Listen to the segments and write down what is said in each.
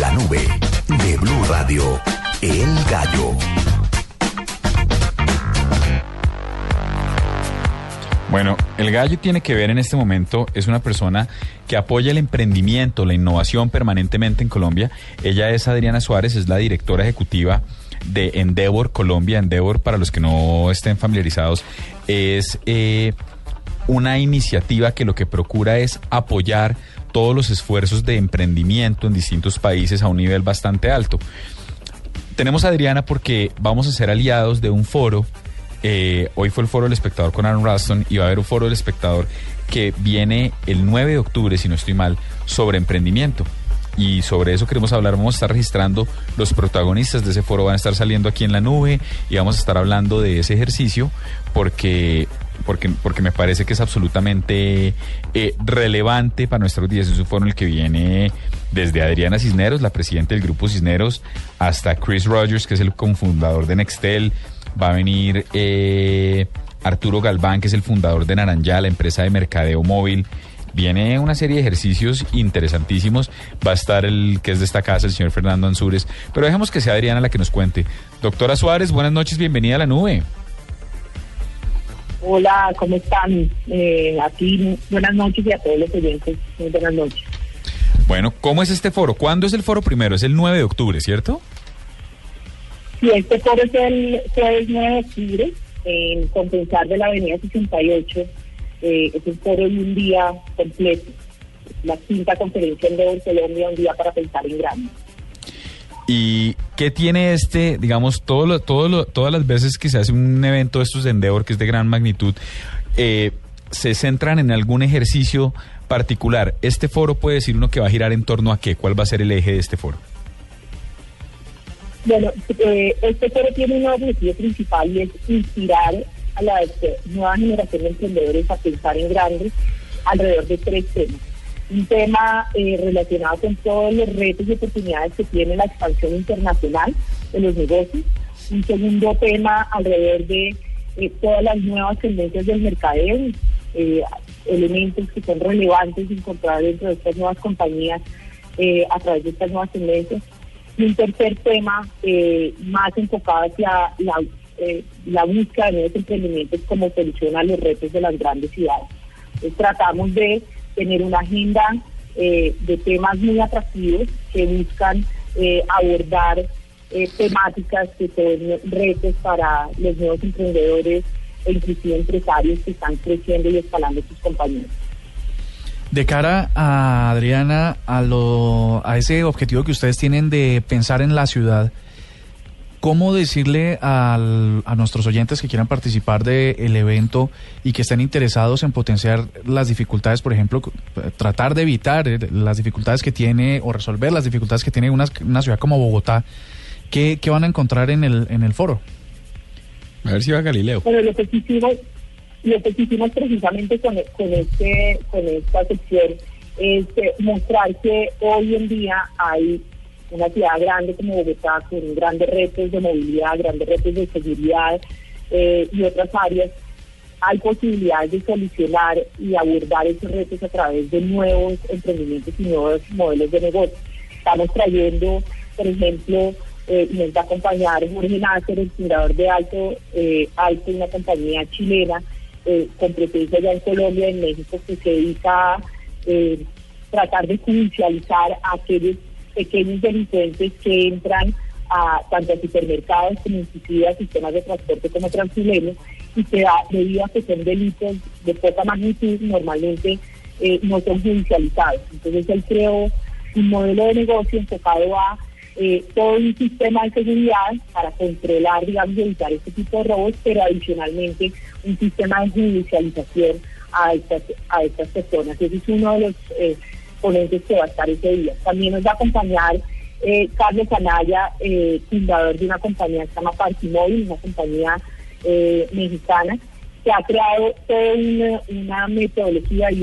La nube de Blue Radio, El Gallo. Bueno, el gallo tiene que ver en este momento, es una persona que apoya el emprendimiento, la innovación permanentemente en Colombia. Ella es Adriana Suárez, es la directora ejecutiva de Endeavor Colombia. Endeavor, para los que no estén familiarizados, es eh, una iniciativa que lo que procura es apoyar todos los esfuerzos de emprendimiento en distintos países a un nivel bastante alto. Tenemos a Adriana porque vamos a ser aliados de un foro eh, hoy fue el foro del espectador con Aaron Raston y va a haber un foro del espectador que viene el 9 de octubre, si no estoy mal, sobre emprendimiento. Y sobre eso queremos hablar, vamos a estar registrando los protagonistas de ese foro, van a estar saliendo aquí en la nube y vamos a estar hablando de ese ejercicio porque porque, porque me parece que es absolutamente eh, relevante para nuestros días. Es un foro en el que viene desde Adriana Cisneros, la presidenta del Grupo Cisneros, hasta Chris Rogers, que es el cofundador de Nextel, va a venir eh, Arturo Galván, que es el fundador de Naranjá, la empresa de mercadeo móvil. Viene una serie de ejercicios interesantísimos. Va a estar el que es de esta casa, el señor Fernando Ansúrez. Pero dejemos que sea Adriana la que nos cuente. Doctora Suárez, buenas noches, bienvenida a la nube. Hola, ¿cómo están? Eh, aquí, buenas noches y a todos los oyentes, buenas noches. Bueno, ¿cómo es este foro? ¿Cuándo es el foro primero? Es el 9 de octubre, ¿cierto? Sí, este foro es el jueves 9 de octubre en Compensar de la Avenida 68. Eh, es un foro de un día completo. La quinta conferencia en Colombia, un día para pensar en grande. ¿Y qué tiene este, digamos, todo lo, todo lo, todas las veces que se hace un evento de estos de que es de gran magnitud, eh, se centran en algún ejercicio particular? ¿Este foro puede decir uno que va a girar en torno a qué? ¿Cuál va a ser el eje de este foro? Bueno, eh, este foro tiene un objetivo principal y es inspirar a la nueva generación de emprendedores a pensar en grandes alrededor de tres temas. Un tema eh, relacionado con todos los retos y oportunidades que tiene la expansión internacional de los negocios. Un segundo tema alrededor de eh, todas las nuevas tendencias del mercadeo, elementos que son relevantes encontrar dentro de estas nuevas compañías a través de estas nuevas tendencias y un tercer tema eh, más enfocado hacia la, eh, la búsqueda de nuevos emprendimientos como solución a los retos de las grandes ciudades. tratamos de tener una agenda eh, de temas muy atractivos que buscan abordar temáticas que son retos para los nuevos emprendedores e inclusive empresarios que están creciendo y escalando sus compañías. De cara a Adriana, a, lo, a ese objetivo que ustedes tienen de pensar en la ciudad, ¿cómo decirle a nuestros oyentes que quieran participar del evento y que estén interesados en potenciar las dificultades, por ejemplo, tratar de evitar eh, las dificultades que tiene o resolver las dificultades que tiene una, ciudad como Bogotá? ¿Qué, van a encontrar en el, en el foro? A ver si va Galileo. Bueno, lo que lo que hicimos precisamente con, con, este, con esta sección es eh, mostrar que hoy en día hay una ciudad grande como Bogotá con grandes retos de movilidad, grandes retos de seguridad eh, y otras áreas. Hay posibilidades de solucionar y abordar esos retos a través de nuevos emprendimientos y nuevos modelos de negocio. Estamos trayendo, por ejemplo, eh, nos va a acompañar Jorge Nácer, el fundador de Alto, Alto, una compañía chilena, eh, con presencia ya en Colombia, en México, que se dedica a eh, tratar de judicializar aquellos pequeños delincuentes que entran a tanto a supermercados como inclusive a sistemas de transporte como Transmilenio y que da, debido a que son delitos de poca magnitud normalmente eh, no son judicializados. Entonces él creó un modelo de negocio enfocado a eh, todo un sistema de seguridad para controlar, digamos, y evitar este tipo de robos, pero adicionalmente un sistema de judicialización a estas, a estas personas. Ese es uno de los, eh, ponentes que va a estar ese día. También nos va a acompañar eh, Carlos Anaya, eh, fundador de una compañía que se llama Partimóvil, una compañía eh, mexicana, que ha creado toda una, metodología y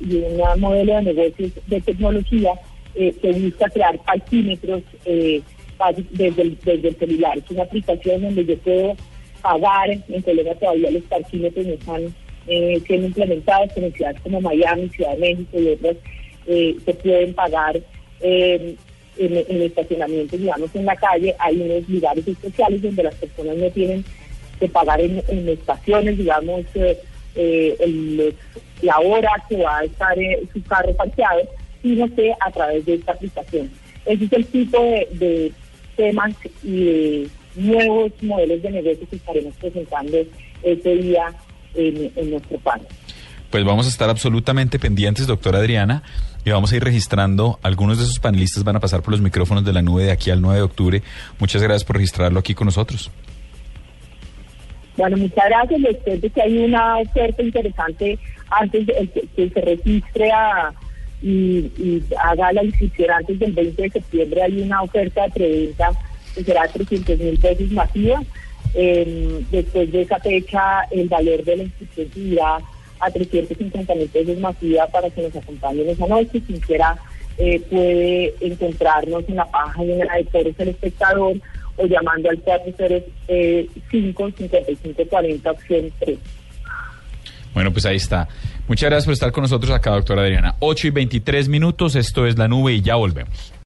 un modelo de negocios de tecnología que busca crear parquímetros desde, el, celular. Es una aplicación donde yo puedo pagar, en Colombia todavía los parquímetros no están siendo implementados, en ciudades como Miami, Ciudad de México y otras se pueden pagar en, en estacionamientos, digamos, en la calle, hay unos lugares especiales donde las personas no tienen que pagar en, estaciones, digamos, eh, eh, la hora que va a estar eh, su carro parqueado, sino que a través de esta aplicación. Ese es el tipo de, temas y de nuevos modelos de negocio que estaremos presentando este día en, en nuestro panel. Pues vamos a estar absolutamente pendientes, doctora Adriana, y vamos a ir registrando. Algunos de esos panelistas van a pasar por los micrófonos de la nube de aquí al 9 de octubre. Muchas gracias por registrarlo aquí con nosotros. Bueno, muchas gracias. Después de que hay una oferta interesante antes de que, se registre y, haga la inscripción antes del 20 de septiembre, hay una oferta de preventa que será 300 mil pesos masiva. Eh, después de esa fecha, el valor de la inscripción a 350 mil pesos masiva para que nos acompañen esa noche. Quien quiera eh, puede encontrarnos en la página de Toros el Espectador o llamando al 405 5540 opción 3. Bueno, pues ahí está. Muchas gracias por estar con nosotros acá, doctora Adriana. 8 y 23 minutos, esto es La Nube y ya volvemos.